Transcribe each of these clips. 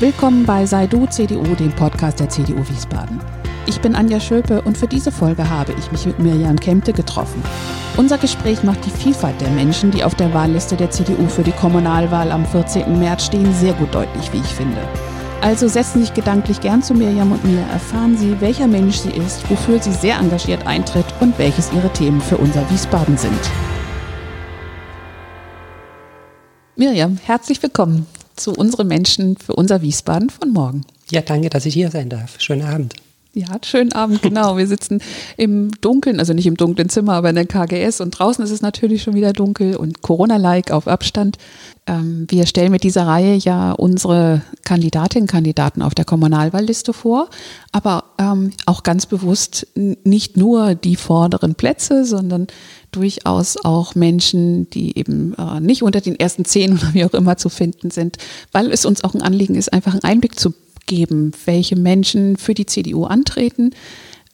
Willkommen bei Sei Du CDU, dem Podcast der CDU Wiesbaden. Ich bin Anja Schöpe und für diese Folge habe ich mich mit Mirjam Kempte getroffen. Unser Gespräch macht die Vielfalt der Menschen, die auf der Wahlliste der CDU für die Kommunalwahl am 14. März stehen, sehr gut deutlich, wie ich finde. Also setzen Sie sich gedanklich gern zu Mirjam und mir, erfahren Sie, welcher Mensch sie ist, wofür sie sehr engagiert eintritt und welches ihre Themen für unser Wiesbaden sind. Mirjam, herzlich willkommen zu unseren Menschen für unser Wiesbaden von morgen. Ja, danke, dass ich hier sein darf. Schönen Abend. Ja, schönen Abend, genau. Wir sitzen im Dunkeln, also nicht im dunklen Zimmer, aber in der KGS und draußen ist es natürlich schon wieder dunkel und Corona-like auf Abstand. Ähm, wir stellen mit dieser Reihe ja unsere Kandidatinnen Kandidaten auf der Kommunalwahlliste vor, aber ähm, auch ganz bewusst nicht nur die vorderen Plätze, sondern durchaus auch Menschen, die eben äh, nicht unter den ersten zehn oder wie auch immer zu finden sind, weil es uns auch ein Anliegen ist, einfach einen Einblick zu geben, welche Menschen für die CDU antreten,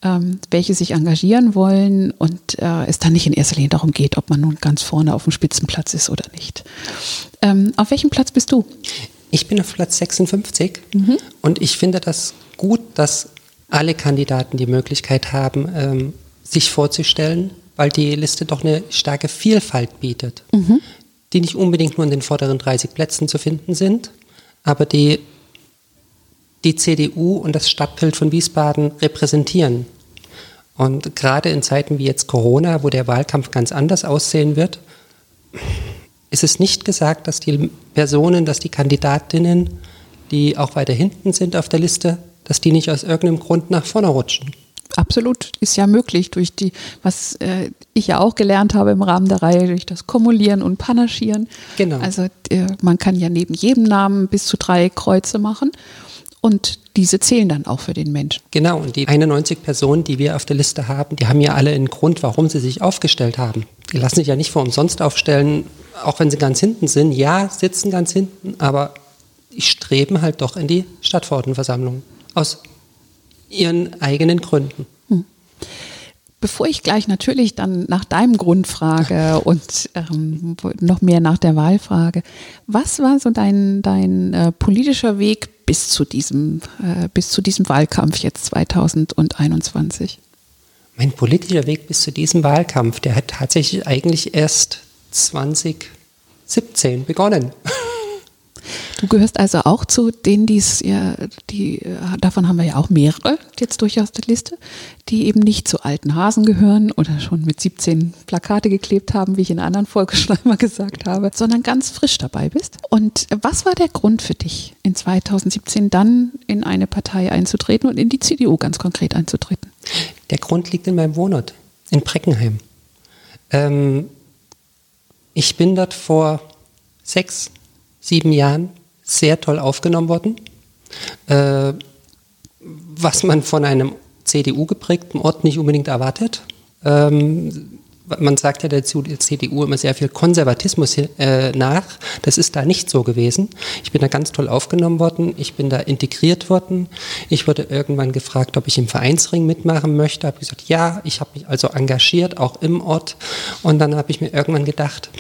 ähm, welche sich engagieren wollen und äh, es dann nicht in erster Linie darum geht, ob man nun ganz vorne auf dem Spitzenplatz ist oder nicht. Ähm, auf welchem Platz bist du? Ich bin auf Platz 56 mhm. und ich finde das gut, dass alle Kandidaten die Möglichkeit haben, ähm, sich vorzustellen, weil die Liste doch eine starke Vielfalt bietet, mhm. die nicht unbedingt nur in den vorderen 30 Plätzen zu finden sind, aber die die CDU und das Stadtbild von Wiesbaden repräsentieren. Und gerade in Zeiten wie jetzt Corona, wo der Wahlkampf ganz anders aussehen wird, ist es nicht gesagt, dass die Personen, dass die Kandidatinnen, die auch weiter hinten sind auf der Liste, dass die nicht aus irgendeinem Grund nach vorne rutschen. Absolut, ist ja möglich durch die, was äh, ich ja auch gelernt habe im Rahmen der Reihe, durch das Kumulieren und Panaschieren. Genau. Also äh, man kann ja neben jedem Namen bis zu drei Kreuze machen. Und diese zählen dann auch für den Menschen. Genau, und die 91 Personen, die wir auf der Liste haben, die haben ja alle einen Grund, warum sie sich aufgestellt haben. Die lassen sich ja nicht vor umsonst aufstellen, auch wenn sie ganz hinten sind. Ja, sitzen ganz hinten, aber die streben halt doch in die Stadtverordnetenversammlung. Aus ihren eigenen Gründen. Hm. Bevor ich gleich natürlich dann nach deinem Grund frage und ähm, noch mehr nach der Wahl frage, was war so dein, dein äh, politischer Weg bis zu diesem, äh, bis zu diesem Wahlkampf jetzt 2021? Mein politischer Weg bis zu diesem Wahlkampf, der hat tatsächlich eigentlich erst 2017 begonnen. Du gehörst also auch zu denen, die's ja, die, davon haben wir ja auch mehrere jetzt durchaus die Liste, die eben nicht zu alten Hasen gehören oder schon mit 17 Plakate geklebt haben, wie ich in anderen Folge schon einmal gesagt habe, sondern ganz frisch dabei bist. Und was war der Grund für dich, in 2017 dann in eine Partei einzutreten und in die CDU ganz konkret einzutreten? Der Grund liegt in meinem Wohnort, in Breckenheim. Ähm, ich bin dort vor sechs, sieben Jahren sehr toll aufgenommen worden, äh, was man von einem CDU-geprägten Ort nicht unbedingt erwartet. Ähm, man sagt ja der CDU immer sehr viel Konservatismus äh, nach. Das ist da nicht so gewesen. Ich bin da ganz toll aufgenommen worden. Ich bin da integriert worden. Ich wurde irgendwann gefragt, ob ich im Vereinsring mitmachen möchte. Habe gesagt, ja. Ich habe mich also engagiert, auch im Ort. Und dann habe ich mir irgendwann gedacht,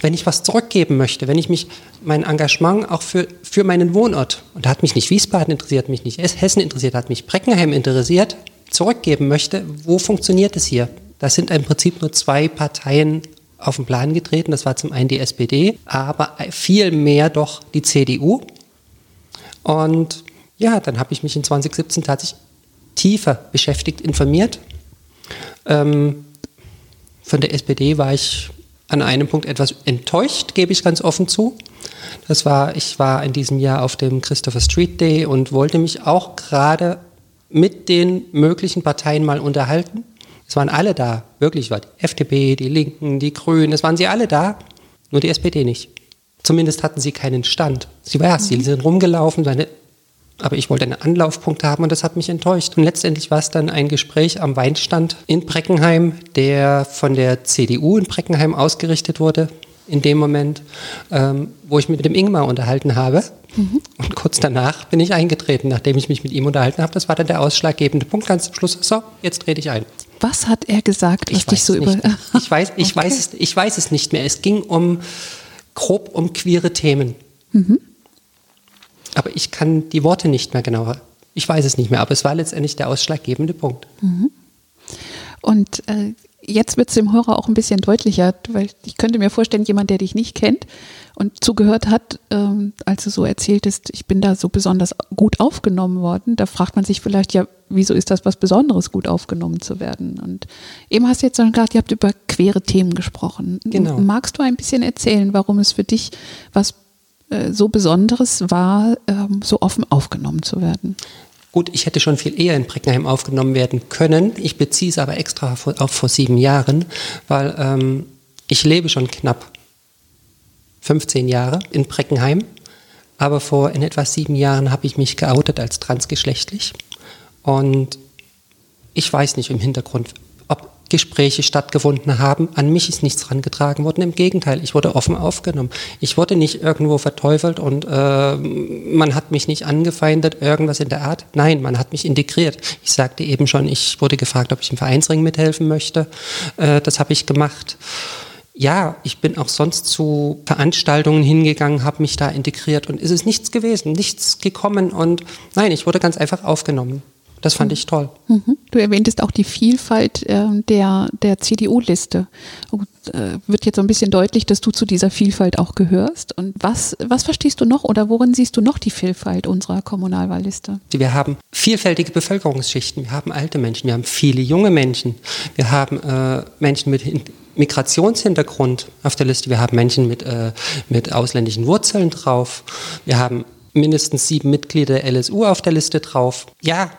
wenn ich was zurückgeben möchte, wenn ich mich, mein Engagement auch für, für meinen Wohnort, und da hat mich nicht Wiesbaden interessiert, mich nicht Hessen interessiert, hat mich Breckenheim interessiert, zurückgeben möchte, wo funktioniert es hier? Da sind im Prinzip nur zwei Parteien auf den Plan getreten. Das war zum einen die SPD, aber viel mehr doch die CDU. Und ja, dann habe ich mich in 2017 tatsächlich tiefer beschäftigt, informiert. Ähm, von der SPD war ich an einem Punkt etwas enttäuscht, gebe ich ganz offen zu. Das war, ich war in diesem Jahr auf dem Christopher Street Day und wollte mich auch gerade mit den möglichen Parteien mal unterhalten. Es waren alle da, wirklich war die FDP, die Linken, die Grünen, es waren sie alle da, nur die SPD nicht. Zumindest hatten sie keinen Stand. Sie, war, mhm. sie sind rumgelaufen, aber ich wollte einen Anlaufpunkt haben und das hat mich enttäuscht. Und letztendlich war es dann ein Gespräch am Weinstand in Breckenheim, der von der CDU in Breckenheim ausgerichtet wurde in dem Moment, ähm, wo ich mich mit dem Ingmar unterhalten habe. Mhm. Und kurz danach bin ich eingetreten, nachdem ich mich mit ihm unterhalten habe. Das war dann der ausschlaggebende Punkt ganz zum Schluss. So, jetzt trete ich ein. Was hat er gesagt, was ich dich so über... Ich weiß, ich, okay. weiß es, ich weiß es nicht mehr. Es ging um grob um queere Themen. Mhm. Aber ich kann die Worte nicht mehr genauer. Ich weiß es nicht mehr, aber es war letztendlich der ausschlaggebende Punkt. Mhm. Und äh, jetzt wird es dem Hörer auch ein bisschen deutlicher, weil ich könnte mir vorstellen, jemand, der dich nicht kennt und zugehört hat, ähm, als du so erzähltest, ich bin da so besonders gut aufgenommen worden, da fragt man sich vielleicht ja, wieso ist das was Besonderes, gut aufgenommen zu werden? Und eben hast du jetzt schon gesagt, ihr habt über quere Themen gesprochen. Genau. Magst du ein bisschen erzählen, warum es für dich was äh, so Besonderes war, ähm, so offen aufgenommen zu werden? Gut, ich hätte schon viel eher in Breckenheim aufgenommen werden können. Ich beziehe es aber extra auf vor sieben Jahren, weil ähm, ich lebe schon knapp 15 Jahre in Breckenheim. Aber vor in etwa sieben Jahren habe ich mich geoutet als transgeschlechtlich. Und ich weiß nicht im Hintergrund, Gespräche stattgefunden haben. An mich ist nichts herangetragen worden. Im Gegenteil, ich wurde offen aufgenommen. Ich wurde nicht irgendwo verteufelt und äh, man hat mich nicht angefeindet, irgendwas in der Art. Nein, man hat mich integriert. Ich sagte eben schon, ich wurde gefragt, ob ich im Vereinsring mithelfen möchte. Äh, das habe ich gemacht. Ja, ich bin auch sonst zu Veranstaltungen hingegangen, habe mich da integriert und es ist nichts gewesen, nichts gekommen und nein, ich wurde ganz einfach aufgenommen. Das fand ich toll. Mhm. Du erwähntest auch die Vielfalt äh, der, der CDU-Liste. Äh, wird jetzt so ein bisschen deutlich, dass du zu dieser Vielfalt auch gehörst. Und was, was verstehst du noch oder worin siehst du noch die Vielfalt unserer Kommunalwahlliste? Wir haben vielfältige Bevölkerungsschichten. Wir haben alte Menschen, wir haben viele junge Menschen. Wir haben äh, Menschen mit Migrationshintergrund auf der Liste. Wir haben Menschen mit, äh, mit ausländischen Wurzeln drauf. Wir haben mindestens sieben Mitglieder der LSU auf der Liste drauf. Ja,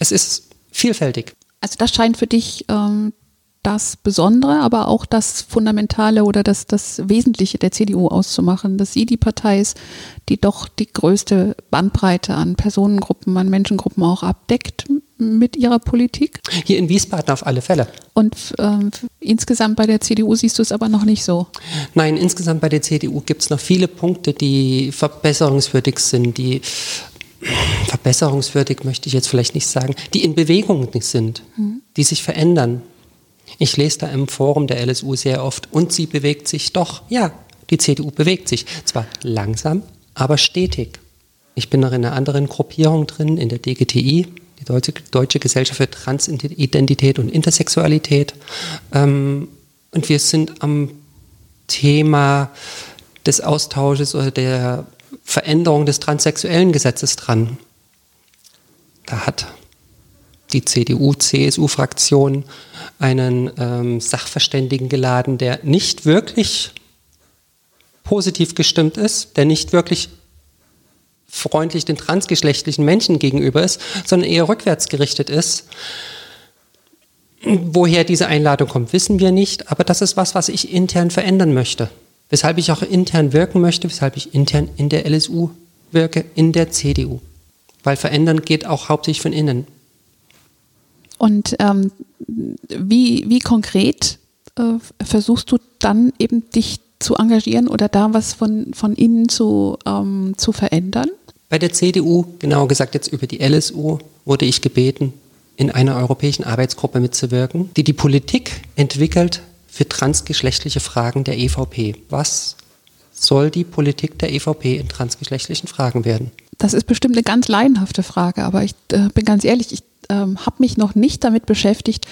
es ist vielfältig. Also das scheint für dich ähm, das Besondere, aber auch das Fundamentale oder das, das Wesentliche der CDU auszumachen, dass sie die Partei ist, die doch die größte Bandbreite an Personengruppen, an Menschengruppen auch abdeckt mit ihrer Politik? Hier in Wiesbaden auf alle Fälle. Und ähm, insgesamt bei der CDU siehst du es aber noch nicht so? Nein, insgesamt bei der CDU gibt es noch viele Punkte, die verbesserungswürdig sind, die verbesserungswürdig möchte ich jetzt vielleicht nicht sagen, die in Bewegung sind, die sich verändern. Ich lese da im Forum der LSU sehr oft und sie bewegt sich doch. Ja, die CDU bewegt sich. Zwar langsam, aber stetig. Ich bin noch in einer anderen Gruppierung drin, in der DGTI, die Deutsche, Deutsche Gesellschaft für Transidentität und Intersexualität. Ähm, und wir sind am Thema des Austausches oder der Veränderung des transsexuellen Gesetzes dran. Da hat die CDU-CSU-Fraktion einen ähm, Sachverständigen geladen, der nicht wirklich positiv gestimmt ist, der nicht wirklich freundlich den transgeschlechtlichen Menschen gegenüber ist, sondern eher rückwärts gerichtet ist. Woher diese Einladung kommt, wissen wir nicht, aber das ist was, was ich intern verändern möchte. Weshalb ich auch intern wirken möchte, weshalb ich intern in der LSU wirke, in der CDU. Weil verändern geht auch hauptsächlich von innen. Und ähm, wie, wie konkret äh, versuchst du dann eben dich zu engagieren oder da was von, von innen zu, ähm, zu verändern? Bei der CDU, genauer gesagt jetzt über die LSU, wurde ich gebeten, in einer europäischen Arbeitsgruppe mitzuwirken, die die Politik entwickelt für transgeschlechtliche Fragen der EVP. Was soll die Politik der EVP in transgeschlechtlichen Fragen werden? Das ist bestimmt eine ganz leidenhafte Frage, aber ich äh, bin ganz ehrlich, ich äh, habe mich noch nicht damit beschäftigt,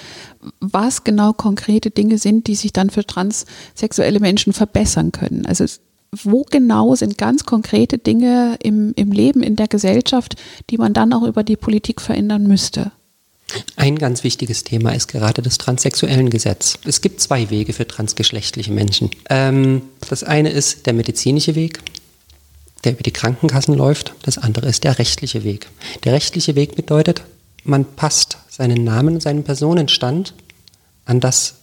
was genau konkrete Dinge sind, die sich dann für transsexuelle Menschen verbessern können. Also wo genau sind ganz konkrete Dinge im, im Leben, in der Gesellschaft, die man dann auch über die Politik verändern müsste? Ein ganz wichtiges Thema ist gerade das transsexuellen Gesetz. Es gibt zwei Wege für transgeschlechtliche Menschen. Ähm, das eine ist der medizinische Weg, der über die Krankenkassen läuft. Das andere ist der rechtliche Weg. Der rechtliche Weg bedeutet, man passt seinen Namen seinen Personenstand an das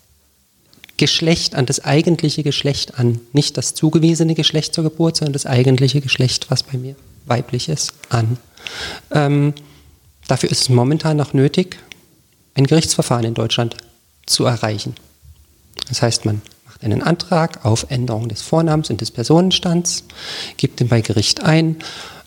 Geschlecht, an das eigentliche Geschlecht an. Nicht das zugewiesene Geschlecht zur Geburt, sondern das eigentliche Geschlecht, was bei mir weiblich ist, an. Ähm, Dafür ist es momentan noch nötig, ein Gerichtsverfahren in Deutschland zu erreichen. Das heißt, man macht einen Antrag auf Änderung des Vornamens und des Personenstands, gibt den bei Gericht ein.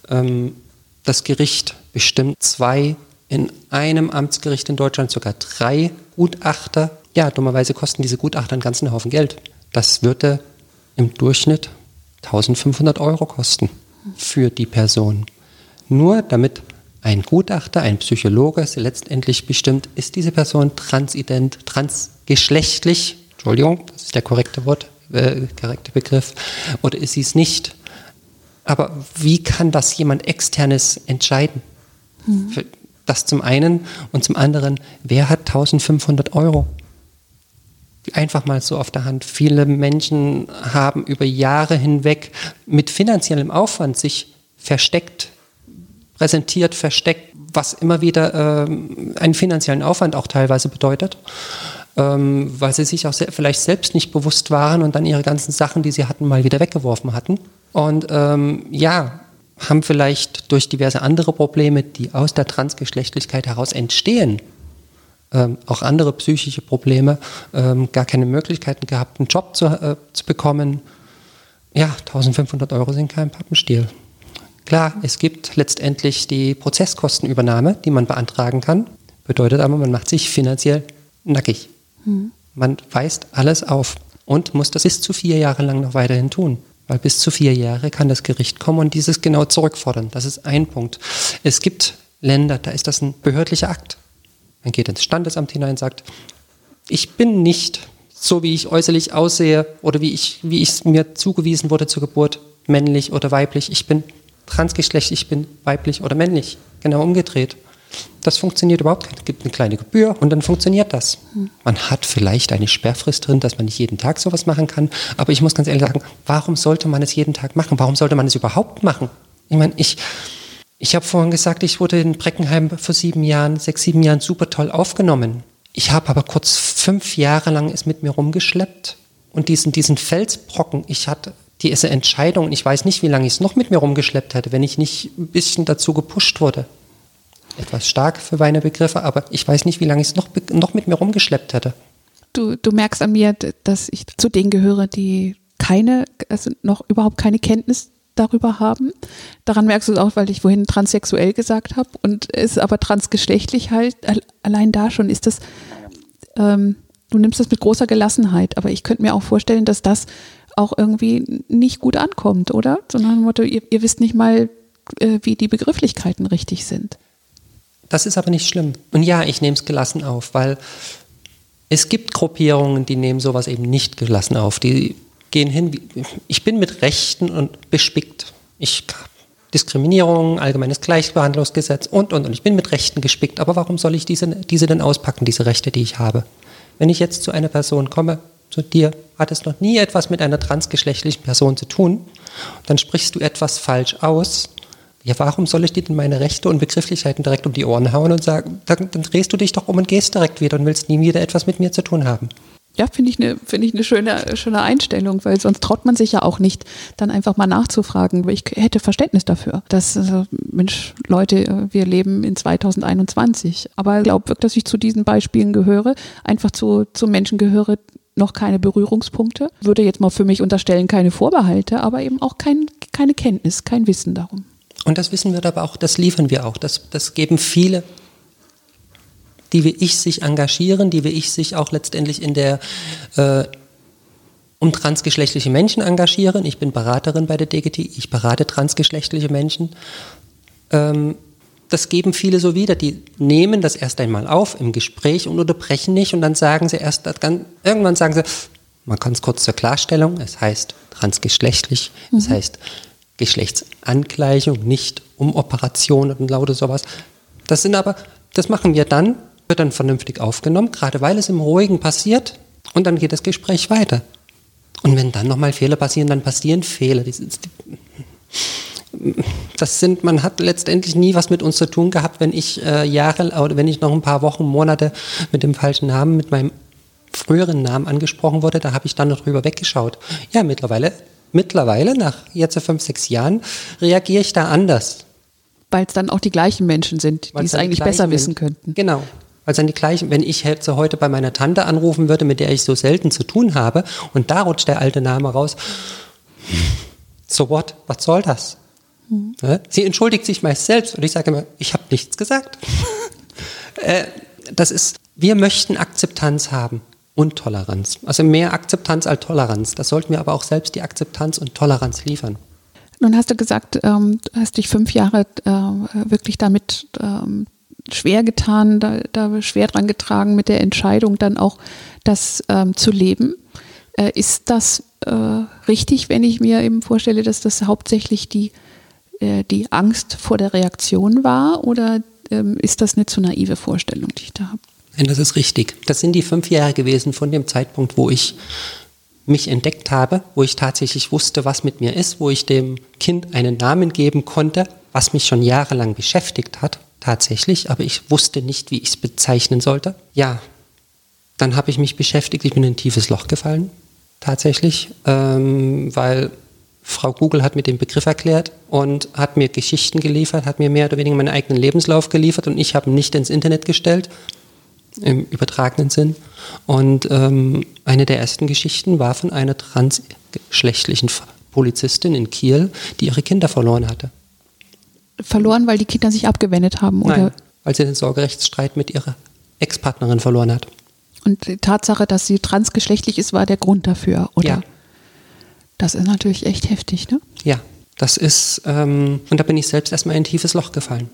Ähm, das Gericht bestimmt zwei, in einem Amtsgericht in Deutschland sogar drei Gutachter. Ja, dummerweise kosten diese Gutachter einen ganzen Haufen Geld. Das würde im Durchschnitt 1500 Euro kosten für die Person. nur damit ein Gutachter, ein Psychologe letztendlich bestimmt, ist diese Person transident, transgeschlechtlich, Entschuldigung, das ist der korrekte Wort, äh, korrekte Begriff, oder ist sie es nicht? Aber wie kann das jemand externes entscheiden? Mhm. Das zum einen und zum anderen, wer hat 1500 Euro? Einfach mal so auf der Hand. Viele Menschen haben über Jahre hinweg mit finanziellem Aufwand sich versteckt, präsentiert, versteckt, was immer wieder äh, einen finanziellen Aufwand auch teilweise bedeutet, ähm, weil sie sich auch se vielleicht selbst nicht bewusst waren und dann ihre ganzen Sachen, die sie hatten, mal wieder weggeworfen hatten. Und ähm, ja, haben vielleicht durch diverse andere Probleme, die aus der Transgeschlechtlichkeit heraus entstehen, ähm, auch andere psychische Probleme, ähm, gar keine Möglichkeiten gehabt, einen Job zu, äh, zu bekommen. Ja, 1500 Euro sind kein Pappenstiel. Klar, es gibt letztendlich die Prozesskostenübernahme, die man beantragen kann. Bedeutet aber, man macht sich finanziell nackig. Mhm. Man weist alles auf und muss das bis zu vier Jahre lang noch weiterhin tun. Weil bis zu vier Jahre kann das Gericht kommen und dieses genau zurückfordern. Das ist ein Punkt. Es gibt Länder, da ist das ein behördlicher Akt. Man geht ins Standesamt hinein und sagt, ich bin nicht so, wie ich äußerlich aussehe oder wie ich, wie ich mir zugewiesen wurde zur Geburt, männlich oder weiblich. Ich bin transgeschlechtlich, ich bin weiblich oder männlich. Genau umgedreht. Das funktioniert überhaupt nicht. Es gibt eine kleine Gebühr und dann funktioniert das. Man hat vielleicht eine Sperrfrist drin, dass man nicht jeden Tag sowas machen kann. Aber ich muss ganz ehrlich sagen, warum sollte man es jeden Tag machen? Warum sollte man es überhaupt machen? Ich meine, ich, ich habe vorhin gesagt, ich wurde in Breckenheim vor sieben Jahren, sechs, sieben Jahren super toll aufgenommen. Ich habe aber kurz fünf Jahre lang es mit mir rumgeschleppt und diesen, diesen Felsbrocken, ich hatte diese Entscheidung, ich weiß nicht, wie lange ich es noch mit mir rumgeschleppt hätte, wenn ich nicht ein bisschen dazu gepusht wurde etwas stark für meine Begriffe, aber ich weiß nicht, wie lange ich es noch, noch mit mir rumgeschleppt hätte. Du, du merkst an mir, dass ich zu denen gehöre, die keine, also noch überhaupt keine Kenntnis darüber haben. Daran merkst du es auch, weil ich vorhin transsexuell gesagt habe und ist aber transgeschlechtlich halt, allein da schon ist das, ähm, du nimmst das mit großer Gelassenheit, aber ich könnte mir auch vorstellen, dass das auch irgendwie nicht gut ankommt, oder? Sondern Motto, ihr, ihr wisst nicht mal, äh, wie die Begrifflichkeiten richtig sind. Das ist aber nicht schlimm. Und ja, ich nehme es gelassen auf, weil es gibt Gruppierungen, die nehmen sowas eben nicht gelassen auf. Die gehen hin, ich bin mit Rechten und bespickt. Ich Diskriminierung, allgemeines Gleichbehandlungsgesetz und, und, und. Ich bin mit Rechten gespickt. Aber warum soll ich diese, diese denn auspacken, diese Rechte, die ich habe? Wenn ich jetzt zu einer Person komme, zu dir, hat es noch nie etwas mit einer transgeschlechtlichen Person zu tun, dann sprichst du etwas falsch aus, ja, warum soll ich dir denn meine Rechte und Begrifflichkeiten direkt um die Ohren hauen und sagen, dann, dann drehst du dich doch um und gehst direkt wieder und willst nie wieder etwas mit mir zu tun haben? Ja, finde ich eine finde ich schöne schöne Einstellung, weil sonst traut man sich ja auch nicht, dann einfach mal nachzufragen. Ich hätte Verständnis dafür, dass äh, Mensch Leute, wir leben in 2021. Aber ich glaube wirklich, dass ich zu diesen Beispielen gehöre, einfach zu zu Menschen gehöre, noch keine Berührungspunkte. Würde jetzt mal für mich unterstellen, keine Vorbehalte, aber eben auch kein, keine Kenntnis, kein Wissen darum. Und das wissen wir aber auch, das liefern wir auch. Das, das geben viele, die wie ich sich engagieren, die wie ich sich auch letztendlich in der äh, um transgeschlechtliche Menschen engagieren. Ich bin Beraterin bei der DGT, ich berate transgeschlechtliche Menschen. Ähm, das geben viele so wieder. Die nehmen das erst einmal auf im Gespräch und unterbrechen nicht und dann sagen sie erst, irgendwann sagen sie, man kann es kurz zur Klarstellung, es heißt transgeschlechtlich, mhm. es heißt Geschlechtsangleichung, nicht um Operationen und lauter sowas. Das sind aber, das machen wir dann, wird dann vernünftig aufgenommen, gerade weil es im Ruhigen passiert und dann geht das Gespräch weiter. Und wenn dann nochmal Fehler passieren, dann passieren Fehler. Das sind, man hat letztendlich nie was mit uns zu tun gehabt, wenn ich äh, Jahre oder wenn ich noch ein paar Wochen, Monate mit dem falschen Namen, mit meinem früheren Namen angesprochen wurde, da habe ich dann noch drüber weggeschaut. Ja, mittlerweile mittlerweile, nach jetzt fünf, sechs Jahren, reagiere ich da anders. Weil es dann auch die gleichen Menschen sind, die es eigentlich besser wissen könnten. Genau. Weil es dann die gleichen, wenn ich jetzt heute bei meiner Tante anrufen würde, mit der ich so selten zu tun habe, und da rutscht der alte Name raus, so what, was soll das? Mhm. Sie entschuldigt sich meist selbst und ich sage immer, ich habe nichts gesagt. äh, das ist, wir möchten Akzeptanz haben und Toleranz. Also mehr Akzeptanz als Toleranz. Das sollten wir aber auch selbst die Akzeptanz und Toleranz liefern. Nun hast du gesagt, ähm, du hast dich fünf Jahre äh, wirklich damit ähm, schwer getan, da, da, schwer dran getragen mit der Entscheidung dann auch das ähm, zu leben. Äh, ist das äh, richtig, wenn ich mir eben vorstelle, dass das hauptsächlich die, äh, die Angst vor der Reaktion war oder ähm, ist das eine zu naive Vorstellung, die ich da habe? Nein, das ist richtig. Das sind die fünf Jahre gewesen von dem Zeitpunkt, wo ich mich entdeckt habe, wo ich tatsächlich wusste, was mit mir ist, wo ich dem Kind einen Namen geben konnte, was mich schon jahrelang beschäftigt hat, tatsächlich, aber ich wusste nicht, wie ich es bezeichnen sollte. Ja, dann habe ich mich beschäftigt, ich bin in ein tiefes Loch gefallen, tatsächlich, ähm, weil Frau Google hat mir den Begriff erklärt und hat mir Geschichten geliefert, hat mir mehr oder weniger meinen eigenen Lebenslauf geliefert und ich habe ihn nicht ins Internet gestellt, im übertragenen Sinn. Und ähm, eine der ersten Geschichten war von einer transgeschlechtlichen Polizistin in Kiel, die ihre Kinder verloren hatte. Verloren, weil die Kinder sich abgewendet haben? Oder? Nein, weil sie den Sorgerechtsstreit mit ihrer Ex-Partnerin verloren hat. Und die Tatsache, dass sie transgeschlechtlich ist, war der Grund dafür, oder? Ja. Das ist natürlich echt heftig, ne? Ja, das ist, ähm, und da bin ich selbst erstmal in ein tiefes Loch gefallen.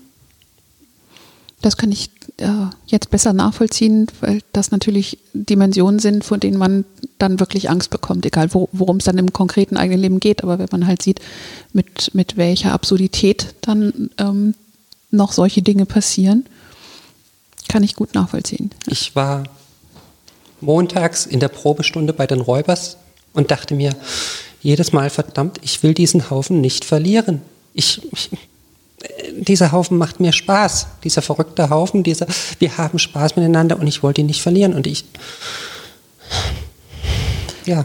Das kann ich äh, jetzt besser nachvollziehen, weil das natürlich Dimensionen sind, von denen man dann wirklich Angst bekommt, egal wo, worum es dann im konkreten eigenen Leben geht. Aber wenn man halt sieht, mit, mit welcher Absurdität dann ähm, noch solche Dinge passieren, kann ich gut nachvollziehen. Ich war montags in der Probestunde bei den Räubers und dachte mir jedes Mal, verdammt, ich will diesen Haufen nicht verlieren. Ich, ich dieser Haufen macht mir Spaß, dieser verrückte Haufen, dieser, wir haben Spaß miteinander und ich wollte ihn nicht verlieren und ich, ja.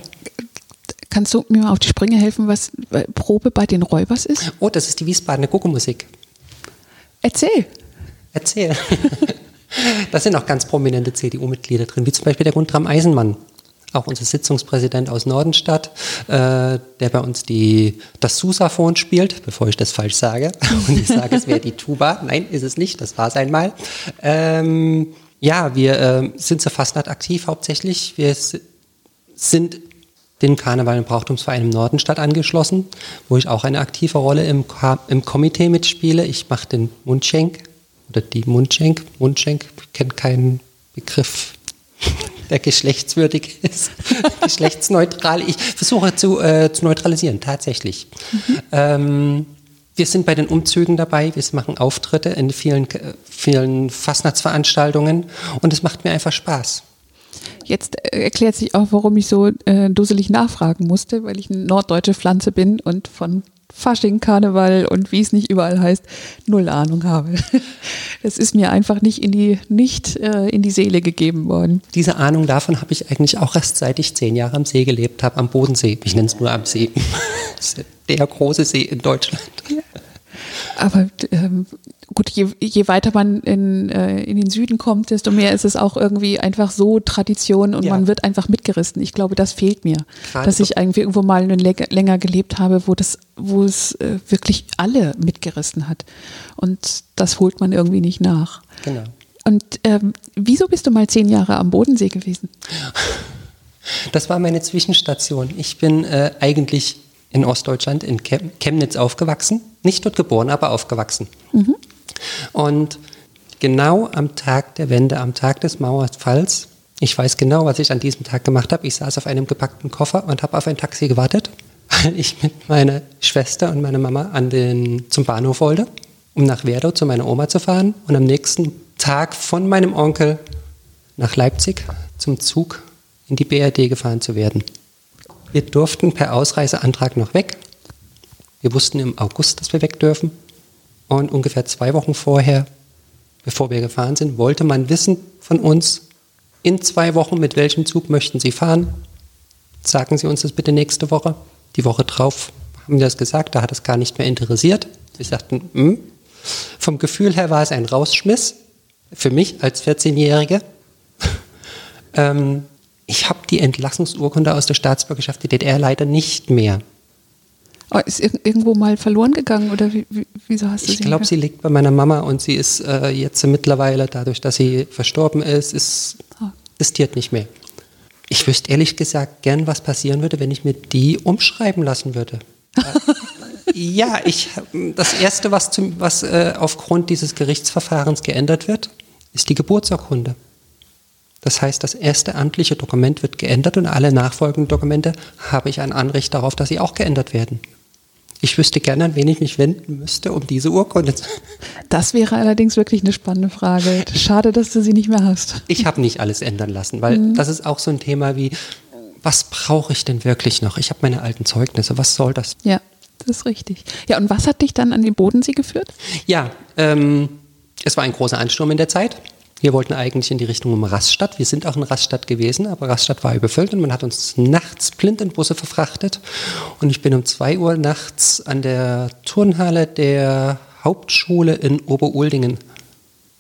Kannst du mir mal auf die Sprünge helfen, was Probe bei den Räubers ist? Oh, das ist die Wiesbadener Guckemusik. Erzähl. Erzähl. da sind auch ganz prominente CDU-Mitglieder drin, wie zum Beispiel der Guntram Eisenmann auch unser Sitzungspräsident aus Nordenstadt, äh, der bei uns die, das Sousaphon spielt, bevor ich das falsch sage. Und ich sage, es wäre die Tuba. Nein, ist es nicht, das war es einmal. Ähm, ja, wir äh, sind zur Fastnacht aktiv hauptsächlich. Wir sind den Karneval- und Brauchtumsverein im Nordenstadt angeschlossen, wo ich auch eine aktive Rolle im, im Komitee mitspiele. Ich mache den Mundschenk oder die Mundschenk. Mundschenk kennt keinen Begriff der geschlechtswürdig ist, geschlechtsneutral. Ich versuche zu, äh, zu neutralisieren, tatsächlich. Mhm. Ähm, wir sind bei den Umzügen dabei, wir machen Auftritte in vielen, vielen Fastnachtsveranstaltungen und es macht mir einfach Spaß. Jetzt äh, erklärt sich auch, warum ich so äh, dusselig nachfragen musste, weil ich eine norddeutsche Pflanze bin und von Fasching, Karneval und wie es nicht überall heißt, null Ahnung habe. Das ist mir einfach nicht in die, nicht, äh, in die Seele gegeben worden. Diese Ahnung davon habe ich eigentlich auch erst seit ich zehn Jahre am See gelebt habe, am Bodensee. Ich nenne es nur am See. Das ist der große See in Deutschland. Ja. Aber ähm, gut, je, je weiter man in, äh, in den Süden kommt, desto mehr ist es auch irgendwie einfach so Tradition und ja. man wird einfach mitgerissen. Ich glaube, das fehlt mir, Gerade dass ich irgendwie irgendwo mal länger gelebt habe, wo das, wo es äh, wirklich alle mitgerissen hat. Und das holt man irgendwie nicht nach. Genau. Und ähm, wieso bist du mal zehn Jahre am Bodensee gewesen? Das war meine Zwischenstation. Ich bin äh, eigentlich in Ostdeutschland, in Chemnitz aufgewachsen. Nicht dort geboren, aber aufgewachsen. Mhm. Und genau am Tag der Wende, am Tag des Mauerfalls, ich weiß genau, was ich an diesem Tag gemacht habe. Ich saß auf einem gepackten Koffer und habe auf ein Taxi gewartet, weil ich mit meiner Schwester und meiner Mama an den, zum Bahnhof wollte, um nach Werdow zu meiner Oma zu fahren und am nächsten Tag von meinem Onkel nach Leipzig zum Zug in die BRD gefahren zu werden. Wir durften per Ausreiseantrag noch weg. Wir wussten im August, dass wir weg dürfen. Und ungefähr zwei Wochen vorher, bevor wir gefahren sind, wollte man wissen von uns, in zwei Wochen, mit welchem Zug möchten Sie fahren? Sagen Sie uns das bitte nächste Woche. Die Woche drauf haben wir das gesagt, da hat es gar nicht mehr interessiert. Sie sagten, hm. vom Gefühl her war es ein Rausschmiss für mich als 14-Jährige. ähm, ich habe die Entlassungsurkunde aus der Staatsbürgerschaft der DDR leider nicht mehr. Oh, ist irgendwo mal verloren gegangen oder wie, wie, wieso hast du ich sie? Ich glaube, sie liegt bei meiner Mama und sie ist äh, jetzt mittlerweile, dadurch, dass sie verstorben ist, ist oh. existiert nicht mehr. Ich wüsste ehrlich gesagt gern, was passieren würde, wenn ich mir die umschreiben lassen würde. Ja, ich, das Erste, was, zum, was äh, aufgrund dieses Gerichtsverfahrens geändert wird, ist die Geburtsurkunde. Das heißt, das erste amtliche Dokument wird geändert und alle nachfolgenden Dokumente habe ich ein Anrecht darauf, dass sie auch geändert werden. Ich wüsste gerne, an wen ich mich wenden müsste, um diese Urkunde zu. Das wäre allerdings wirklich eine spannende Frage. Schade, dass du sie nicht mehr hast. Ich habe nicht alles ändern lassen, weil mhm. das ist auch so ein Thema wie, was brauche ich denn wirklich noch? Ich habe meine alten Zeugnisse, was soll das? Ja, das ist richtig. Ja, und was hat dich dann an den Bodensee geführt? Ja, ähm, es war ein großer Ansturm in der Zeit. Wir wollten eigentlich in die Richtung um Raststadt. Wir sind auch in Raststadt gewesen, aber Raststadt war überfüllt und man hat uns nachts blind in Busse verfrachtet. Und ich bin um zwei Uhr nachts an der Turnhalle der Hauptschule in Oberuldingen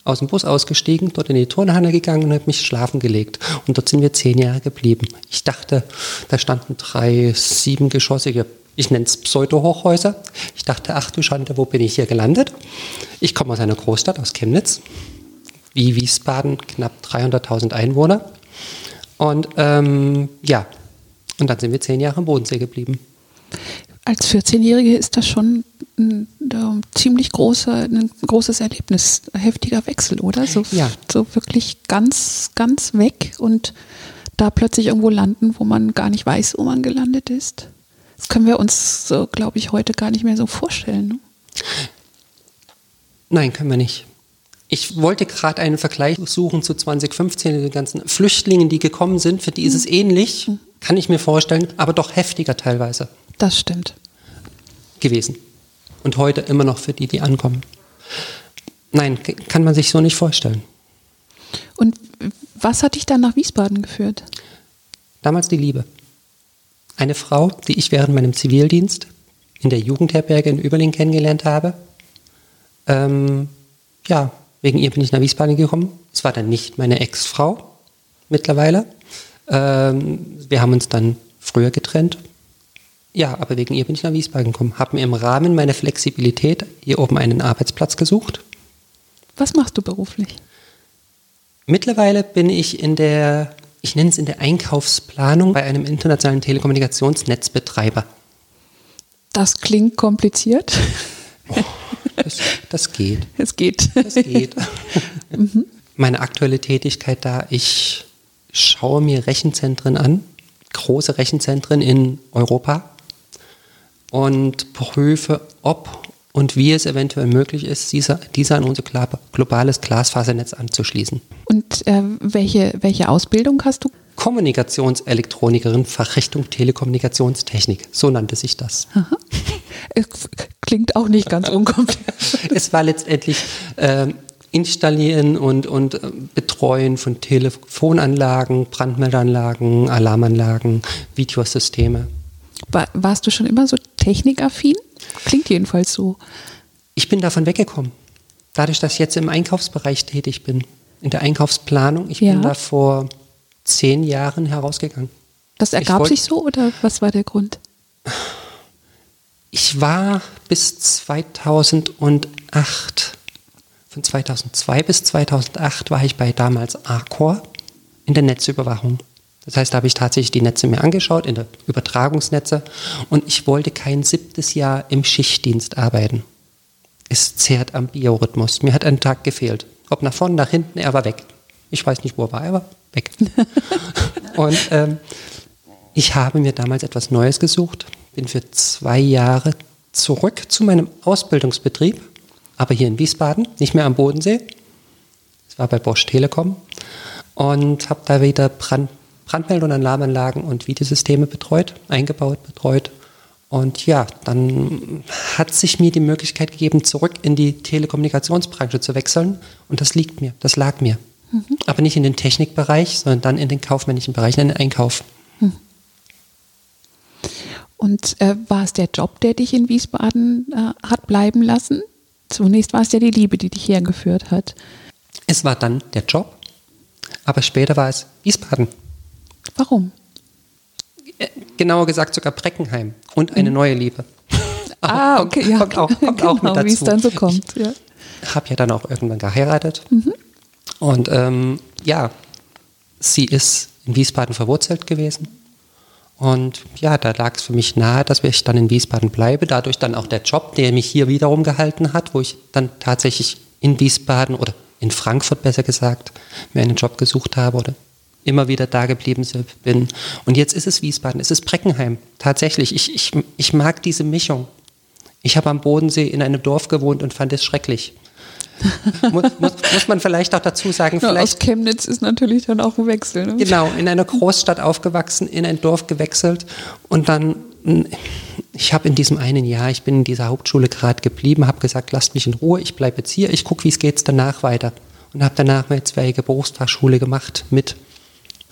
aus dem Bus ausgestiegen, dort in die Turnhalle gegangen und habe mich schlafen gelegt. Und dort sind wir zehn Jahre geblieben. Ich dachte, da standen drei siebengeschossige, ich nenne es Pseudo-Hochhäuser. Ich dachte, ach du Schande, wo bin ich hier gelandet? Ich komme aus einer Großstadt, aus Chemnitz wie Wiesbaden knapp 300.000 Einwohner. Und ähm, ja, und dann sind wir zehn Jahre im Bodensee geblieben. Als 14-Jährige ist das schon ein, ein ziemlich großer, ein großes Erlebnis, ein heftiger Wechsel, oder? So, ja. so wirklich ganz, ganz weg und da plötzlich irgendwo landen, wo man gar nicht weiß, wo man gelandet ist. Das können wir uns, so, glaube ich, heute gar nicht mehr so vorstellen. Ne? Nein, können wir nicht. Ich wollte gerade einen Vergleich suchen zu 2015, den ganzen Flüchtlingen, die gekommen sind. Für die ist es mhm. ähnlich, kann ich mir vorstellen, aber doch heftiger teilweise. Das stimmt. Gewesen. Und heute immer noch für die, die ankommen. Nein, kann man sich so nicht vorstellen. Und was hat dich dann nach Wiesbaden geführt? Damals die Liebe. Eine Frau, die ich während meinem Zivildienst in der Jugendherberge in Überling kennengelernt habe. Ähm, ja, Wegen ihr bin ich nach Wiesbaden gekommen. Es war dann nicht meine Ex-Frau mittlerweile. Ähm, wir haben uns dann früher getrennt. Ja, aber wegen ihr bin ich nach Wiesbaden gekommen. Habe mir im Rahmen meiner Flexibilität hier oben einen Arbeitsplatz gesucht. Was machst du beruflich? Mittlerweile bin ich in der, ich nenne es in der Einkaufsplanung bei einem internationalen Telekommunikationsnetzbetreiber. Das klingt kompliziert. Oh. Das, das geht. Es geht. Es geht. mhm. Meine aktuelle Tätigkeit da, ich schaue mir Rechenzentren an, große Rechenzentren in Europa und prüfe, ob und wie es eventuell möglich ist, dieser, dieser an unser globales Glasfasernetz anzuschließen. Und äh, welche, welche Ausbildung hast du? Kommunikationselektronikerin, Fachrichtung Telekommunikationstechnik. So nannte sich das. Aha. Klingt auch nicht ganz unkompliziert. es war letztendlich äh, Installieren und, und äh, Betreuen von Telefonanlagen, Brandmeldeanlagen, Alarmanlagen, Videosysteme. War, warst du schon immer so technikaffin? Klingt jedenfalls so. Ich bin davon weggekommen. Dadurch, dass ich jetzt im Einkaufsbereich tätig bin, in der Einkaufsplanung, ich ja. bin da vor zehn Jahren herausgegangen. Das ergab wollt, sich so oder was war der Grund? Ich war bis 2008, von 2002 bis 2008 war ich bei damals Arcor in der Netzüberwachung. Das heißt, da habe ich tatsächlich die Netze mir angeschaut, in der Übertragungsnetze, und ich wollte kein siebtes Jahr im Schichtdienst arbeiten. Es zehrt am Biorhythmus. Mir hat ein Tag gefehlt. Ob nach vorne, nach hinten, er war weg. Ich weiß nicht, wo er war, er war weg. und ähm, ich habe mir damals etwas Neues gesucht, bin für zwei Jahre zurück zu meinem Ausbildungsbetrieb, aber hier in Wiesbaden, nicht mehr am Bodensee. Es war bei Bosch Telekom und habe da wieder Brand, Brandmeld- und Alarmanlagen und Videosysteme betreut, eingebaut, betreut. Und ja, dann hat sich mir die Möglichkeit gegeben, zurück in die Telekommunikationsbranche zu wechseln. Und das liegt mir, das lag mir. Mhm. Aber nicht in den Technikbereich, sondern dann in den kaufmännischen Bereich, in den Einkauf. Mhm. Und äh, war es der Job, der dich in Wiesbaden äh, hat bleiben lassen? Zunächst war es ja die Liebe, die dich hergeführt hat. Es war dann der Job, aber später war es Wiesbaden. Warum? Äh, genauer gesagt sogar Breckenheim und eine mhm. neue Liebe. ah, okay, ja. Kommt auch, kommt genau, auch mit dazu. Wie es dann so kommt, ja. Ich habe ja dann auch irgendwann geheiratet. Mhm. Und ähm, ja, sie ist in Wiesbaden verwurzelt gewesen. Und ja, da lag es für mich nahe, dass ich dann in Wiesbaden bleibe. Dadurch dann auch der Job, der mich hier wiederum gehalten hat, wo ich dann tatsächlich in Wiesbaden oder in Frankfurt besser gesagt mir einen Job gesucht habe oder immer wieder da geblieben bin. Und jetzt ist es Wiesbaden, es ist Breckenheim. Tatsächlich, ich, ich, ich mag diese Mischung. Ich habe am Bodensee in einem Dorf gewohnt und fand es schrecklich muss, muss, muss, man vielleicht auch dazu sagen. Ja, aus Chemnitz ist natürlich dann auch ein Wechsel. Ne? Genau, in einer Großstadt aufgewachsen, in ein Dorf gewechselt und dann, ich habe in diesem einen Jahr, ich bin in dieser Hauptschule gerade geblieben, habe gesagt, lasst mich in Ruhe, ich bleibe jetzt hier, ich gucke, wie es geht danach weiter. Und habe danach meine zweijährige Berufsfachschule gemacht mit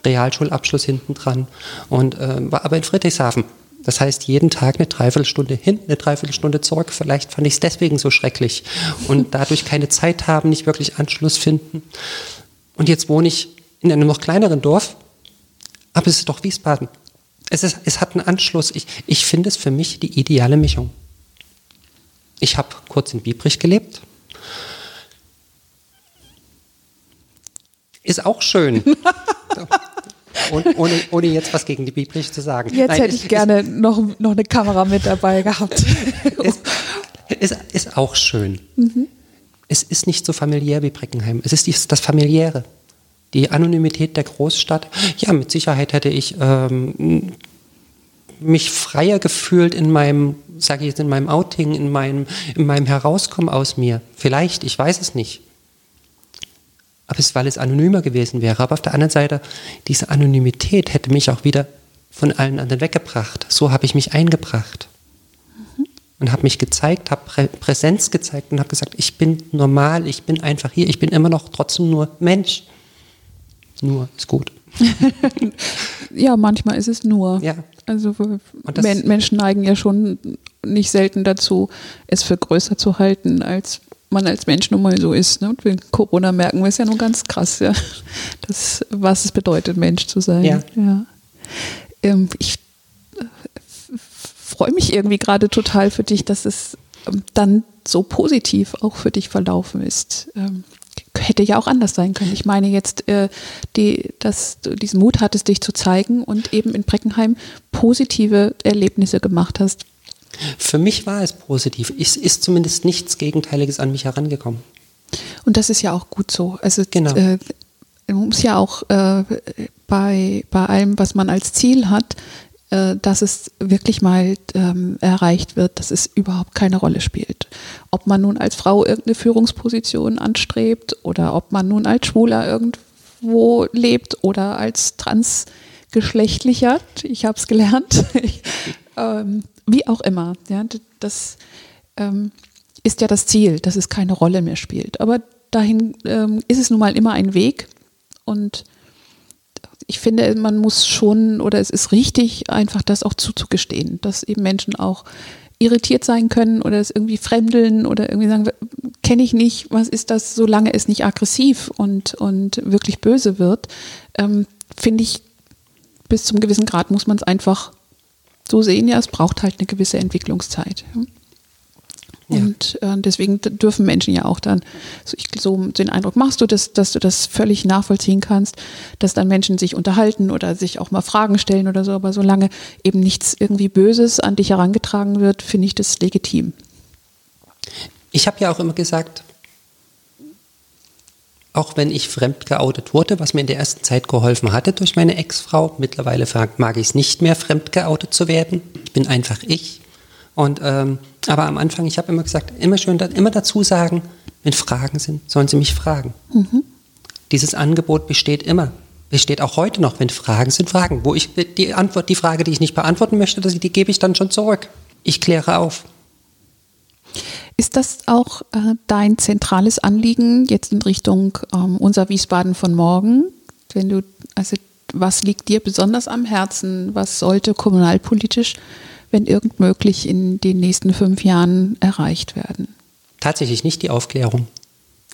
Realschulabschluss hinten dran und äh, war aber in Friedrichshafen das heißt, jeden Tag eine Dreiviertelstunde hin, eine Dreiviertelstunde zurück. Vielleicht fand ich es deswegen so schrecklich. Und dadurch keine Zeit haben, nicht wirklich Anschluss finden. Und jetzt wohne ich in einem noch kleineren Dorf, aber es ist doch Wiesbaden. Es, ist, es hat einen Anschluss. Ich, ich finde es für mich die ideale Mischung. Ich habe kurz in Biebrich gelebt. Ist auch schön. Und, ohne, ohne, jetzt was gegen die Biblische zu sagen. Jetzt Nein, hätte ich gerne noch, noch eine Kamera mit dabei gehabt. Es ist, ist auch schön. Mhm. Es ist nicht so familiär wie Breckenheim. Es ist das Familiäre. Die Anonymität der Großstadt. Ja, mit Sicherheit hätte ich ähm, mich freier gefühlt in meinem, sage ich jetzt, in meinem Outing, in meinem, in meinem Herauskommen aus mir. Vielleicht, ich weiß es nicht aber es, weil es anonymer gewesen wäre. Aber auf der anderen Seite, diese Anonymität hätte mich auch wieder von allen anderen weggebracht. So habe ich mich eingebracht mhm. und habe mich gezeigt, habe Prä Präsenz gezeigt und habe gesagt, ich bin normal, ich bin einfach hier, ich bin immer noch trotzdem nur Mensch. Nur ist gut. ja, manchmal ist es nur. Ja. Also Men Menschen neigen ja schon nicht selten dazu, es für größer zu halten, als man als Mensch nun mal so ist. Ne? Und wegen Corona merken wir es ja nun ganz krass, ja. Das, was es bedeutet, Mensch zu sein. Ja. ja. Ähm, ich freue mich irgendwie gerade total für dich, dass es ähm, dann so positiv auch für dich verlaufen ist. Ähm, hätte ja auch anders sein können. Ich meine jetzt, äh, die, dass du diesen Mut hattest, dich zu zeigen und eben in Breckenheim positive Erlebnisse gemacht hast. Für mich war es positiv. Es ist zumindest nichts Gegenteiliges an mich herangekommen. Und das ist ja auch gut so. Also genau. äh, man muss ja auch äh, bei, bei allem, was man als Ziel hat, äh, dass es wirklich mal ähm, erreicht wird, dass es überhaupt keine Rolle spielt. Ob man nun als Frau irgendeine Führungsposition anstrebt oder ob man nun als Schwuler irgendwo lebt oder als transgeschlechtlicher, ich habe es gelernt. ich, ähm, wie auch immer. Ja, das ähm, ist ja das Ziel, dass es keine Rolle mehr spielt. Aber dahin ähm, ist es nun mal immer ein Weg. Und ich finde, man muss schon, oder es ist richtig, einfach das auch zuzugestehen, dass eben Menschen auch irritiert sein können oder es irgendwie fremdeln oder irgendwie sagen, kenne ich nicht, was ist das, solange es nicht aggressiv und, und wirklich böse wird, ähm, finde ich, bis zum gewissen Grad muss man es einfach so sehen ja, es braucht halt eine gewisse Entwicklungszeit. Ja. Und äh, deswegen dürfen Menschen ja auch dann, so, ich, so den Eindruck machst du, dass, dass du das völlig nachvollziehen kannst, dass dann Menschen sich unterhalten oder sich auch mal Fragen stellen oder so, aber solange eben nichts irgendwie Böses an dich herangetragen wird, finde ich das legitim. Ich habe ja auch immer gesagt, auch wenn ich fremd geoutet wurde, was mir in der ersten Zeit geholfen hatte durch meine Ex-Frau. Mittlerweile mag ich es nicht mehr, fremd geoutet zu werden. Ich bin einfach ich. Und, ähm, aber am Anfang, ich habe immer gesagt, immer schön, immer dazu sagen, wenn Fragen sind, sollen Sie mich fragen. Mhm. Dieses Angebot besteht immer. Besteht auch heute noch, wenn Fragen sind, Fragen. Wo ich die Antwort, die Frage, die ich nicht beantworten möchte, die, die gebe ich dann schon zurück. Ich kläre auf. Ist das auch äh, dein zentrales Anliegen jetzt in Richtung ähm, unser Wiesbaden von morgen? Wenn du, also was liegt dir besonders am Herzen? Was sollte kommunalpolitisch, wenn irgend möglich, in den nächsten fünf Jahren erreicht werden? Tatsächlich nicht die Aufklärung.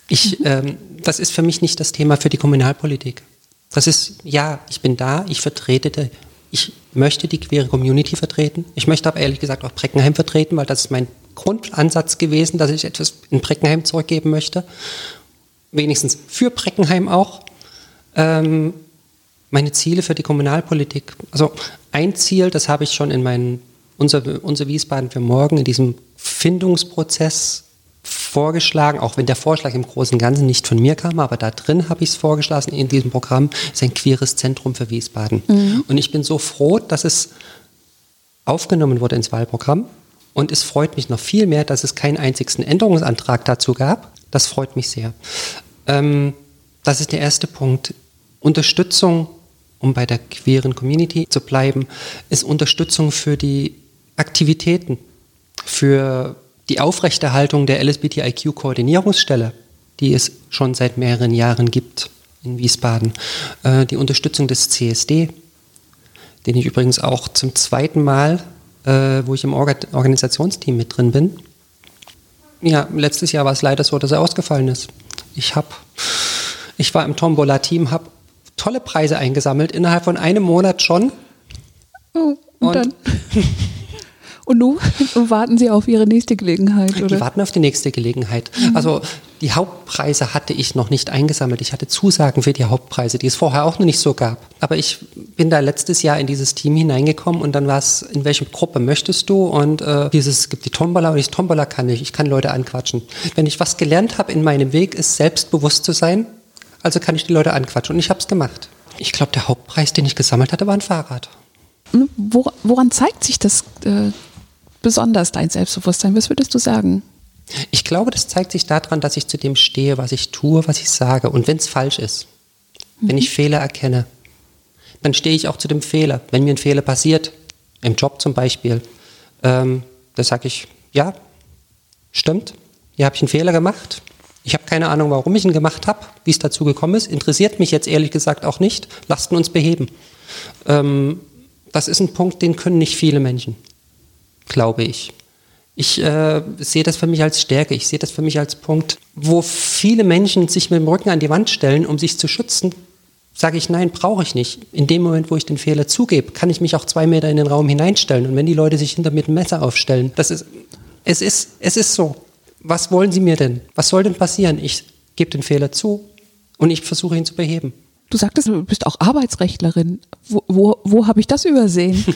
Ich, mhm. ähm, das ist für mich nicht das Thema für die Kommunalpolitik. Das ist, ja, ich bin da, ich vertrete, die, ich möchte die queere Community vertreten. Ich möchte aber ehrlich gesagt auch Breckenheim vertreten, weil das ist mein Grundansatz gewesen, dass ich etwas in Breckenheim zurückgeben möchte. Wenigstens für Breckenheim auch. Ähm, Meine Ziele für die Kommunalpolitik. Also ein Ziel, das habe ich schon in meinen, unser, unser Wiesbaden für morgen, in diesem Findungsprozess vorgeschlagen, auch wenn der Vorschlag im Großen und Ganzen nicht von mir kam, aber da drin habe ich es vorgeschlagen in diesem Programm, ist ein queeres Zentrum für Wiesbaden. Mhm. Und ich bin so froh, dass es aufgenommen wurde ins Wahlprogramm. Und es freut mich noch viel mehr, dass es keinen einzigen Änderungsantrag dazu gab. Das freut mich sehr. Ähm, das ist der erste Punkt. Unterstützung, um bei der queeren Community zu bleiben, ist Unterstützung für die Aktivitäten, für die Aufrechterhaltung der LSBTIQ-Koordinierungsstelle, die es schon seit mehreren Jahren gibt in Wiesbaden, äh, die Unterstützung des CSD, den ich übrigens auch zum zweiten Mal, äh, wo ich im Orga Organisationsteam mit drin bin. Ja, letztes Jahr war es leider so, dass er ausgefallen ist. Ich habe, ich war im Tombola-Team, habe tolle Preise eingesammelt innerhalb von einem Monat schon. Oh, und, und dann Und nun warten Sie auf Ihre nächste Gelegenheit, oder? Die warten auf die nächste Gelegenheit. Mhm. Also die Hauptpreise hatte ich noch nicht eingesammelt. Ich hatte Zusagen für die Hauptpreise, die es vorher auch noch nicht so gab. Aber ich bin da letztes Jahr in dieses Team hineingekommen und dann war es, in welche Gruppe möchtest du? Und äh, dieses, es gibt die Tombola und die Tombola kann ich. Ich kann Leute anquatschen. Wenn ich was gelernt habe in meinem Weg, ist selbstbewusst zu sein. Also kann ich die Leute anquatschen. Und ich habe es gemacht. Ich glaube, der Hauptpreis, den ich gesammelt hatte, war ein Fahrrad. Woran zeigt sich das? Äh besonders dein Selbstbewusstsein? Was würdest du sagen? Ich glaube, das zeigt sich daran, dass ich zu dem stehe, was ich tue, was ich sage. Und wenn es falsch ist, mhm. wenn ich Fehler erkenne, dann stehe ich auch zu dem Fehler. Wenn mir ein Fehler passiert, im Job zum Beispiel, ähm, da sage ich, ja, stimmt, hier habe ich einen Fehler gemacht. Ich habe keine Ahnung, warum ich ihn gemacht habe, wie es dazu gekommen ist. Interessiert mich jetzt ehrlich gesagt auch nicht. Lasst uns beheben. Ähm, das ist ein Punkt, den können nicht viele Menschen glaube ich. Ich äh, sehe das für mich als Stärke, ich sehe das für mich als Punkt, wo viele Menschen sich mit dem Rücken an die Wand stellen, um sich zu schützen, sage ich, nein, brauche ich nicht. In dem Moment, wo ich den Fehler zugebe, kann ich mich auch zwei Meter in den Raum hineinstellen. Und wenn die Leute sich hinter mir ein Messer aufstellen, das ist, es ist, es ist so. Was wollen sie mir denn? Was soll denn passieren? Ich gebe den Fehler zu und ich versuche ihn zu beheben. Du sagtest, du bist auch Arbeitsrechtlerin. Wo, wo, wo habe ich das übersehen?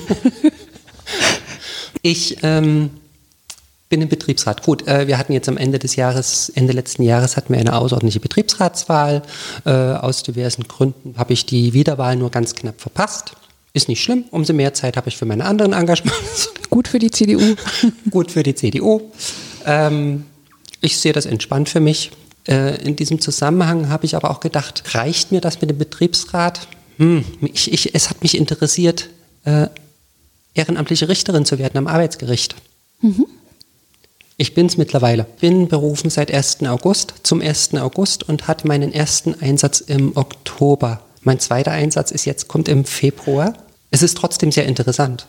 Ich ähm, bin im Betriebsrat. Gut, äh, wir hatten jetzt am Ende des Jahres, Ende letzten Jahres hatten wir eine außerordentliche Betriebsratswahl. Äh, aus diversen Gründen habe ich die Wiederwahl nur ganz knapp verpasst. Ist nicht schlimm, umso mehr Zeit habe ich für meine anderen Engagements. Gut für die CDU. Gut für die CDU. Ähm, ich sehe das entspannt für mich. Äh, in diesem Zusammenhang habe ich aber auch gedacht, reicht mir das mit dem Betriebsrat? Hm, ich, ich, es hat mich interessiert, äh, ehrenamtliche Richterin zu werden am Arbeitsgericht. Mhm. Ich bin es mittlerweile. Bin berufen seit 1. August zum 1. August und hatte meinen ersten Einsatz im Oktober. Mein zweiter Einsatz ist jetzt, kommt im Februar. Es ist trotzdem sehr interessant.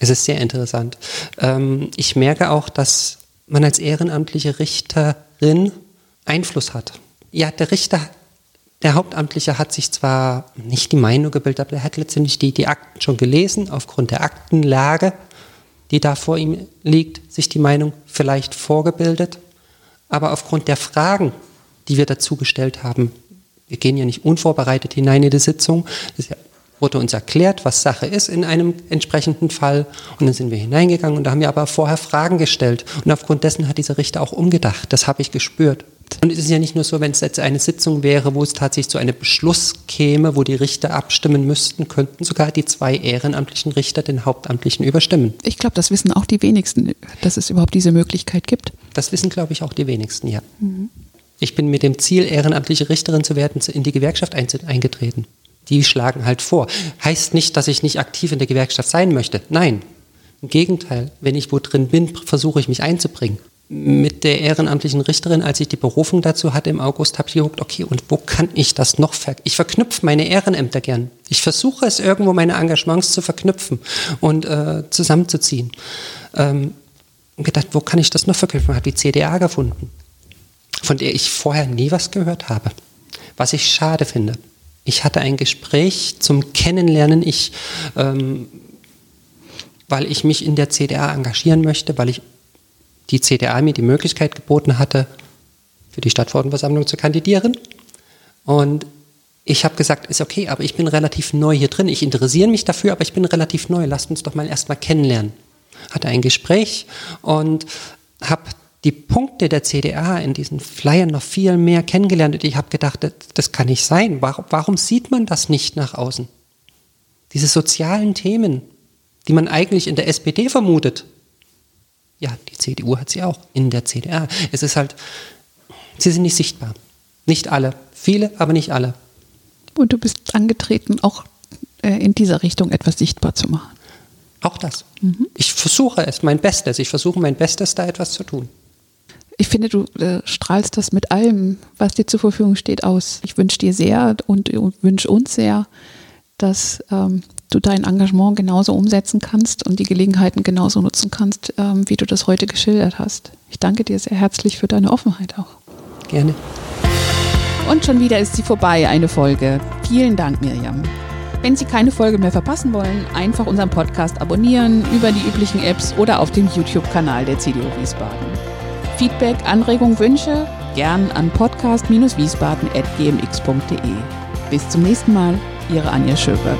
Es ist sehr interessant. Ähm, ich merke auch, dass man als ehrenamtliche Richterin Einfluss hat. Ja, der Richter der Hauptamtliche hat sich zwar nicht die Meinung gebildet, aber er hat letztendlich die, die Akten schon gelesen, aufgrund der Aktenlage, die da vor ihm liegt, sich die Meinung vielleicht vorgebildet. Aber aufgrund der Fragen, die wir dazu gestellt haben, wir gehen ja nicht unvorbereitet hinein in die Sitzung, es wurde uns erklärt, was Sache ist in einem entsprechenden Fall. Und dann sind wir hineingegangen und da haben wir aber vorher Fragen gestellt. Und aufgrund dessen hat dieser Richter auch umgedacht. Das habe ich gespürt. Und es ist ja nicht nur so, wenn es jetzt eine Sitzung wäre, wo es tatsächlich zu einem Beschluss käme, wo die Richter abstimmen müssten, könnten sogar die zwei ehrenamtlichen Richter den Hauptamtlichen überstimmen. Ich glaube, das wissen auch die wenigsten, dass es überhaupt diese Möglichkeit gibt. Das wissen, glaube ich, auch die wenigsten, ja. Mhm. Ich bin mit dem Ziel, ehrenamtliche Richterin zu werden, in die Gewerkschaft eingetreten. Die schlagen halt vor. Heißt nicht, dass ich nicht aktiv in der Gewerkschaft sein möchte. Nein. Im Gegenteil, wenn ich wo drin bin, versuche ich mich einzubringen mit der ehrenamtlichen Richterin, als ich die Berufung dazu hatte im August, habe ich geguckt, okay, und wo kann ich das noch ver... Ich verknüpfe meine Ehrenämter gern. Ich versuche es irgendwo, meine Engagements zu verknüpfen und äh, zusammenzuziehen. Ähm, und gedacht, wo kann ich das noch verknüpfen? Habe die CDA gefunden, von der ich vorher nie was gehört habe. Was ich schade finde. Ich hatte ein Gespräch zum Kennenlernen. Ich, ähm, weil ich mich in der CDA engagieren möchte, weil ich die CDA mir die Möglichkeit geboten hatte, für die Stadtverordnetenversammlung zu kandidieren. Und ich habe gesagt, ist okay, aber ich bin relativ neu hier drin. Ich interessiere mich dafür, aber ich bin relativ neu. Lasst uns doch mal erstmal kennenlernen. Hatte ein Gespräch und habe die Punkte der CDA in diesen Flyern noch viel mehr kennengelernt. Und ich habe gedacht, das, das, kann nicht sein. Warum, warum sieht man das nicht nach außen? Diese sozialen Themen, die man eigentlich in der SPD vermutet. Ja, die CDU hat sie auch in der CDA. Es ist halt, sie sind nicht sichtbar. Nicht alle. Viele, aber nicht alle. Und du bist angetreten, auch äh, in dieser Richtung etwas sichtbar zu machen. Auch das. Mhm. Ich versuche es, mein Bestes. Ich versuche mein Bestes, da etwas zu tun. Ich finde, du äh, strahlst das mit allem, was dir zur Verfügung steht, aus. Ich wünsche dir sehr und, und wünsche uns sehr, dass ähm, du dein Engagement genauso umsetzen kannst und die Gelegenheiten genauso nutzen kannst, ähm, wie du das heute geschildert hast. Ich danke dir sehr herzlich für deine Offenheit auch. Gerne. Und schon wieder ist sie vorbei, eine Folge. Vielen Dank, Miriam. Wenn Sie keine Folge mehr verpassen wollen, einfach unseren Podcast abonnieren über die üblichen Apps oder auf dem YouTube-Kanal der CDU Wiesbaden. Feedback, Anregungen, Wünsche gern an podcast-wiesbaden.gmx.de. Bis zum nächsten Mal, Ihre Anja Schöberg.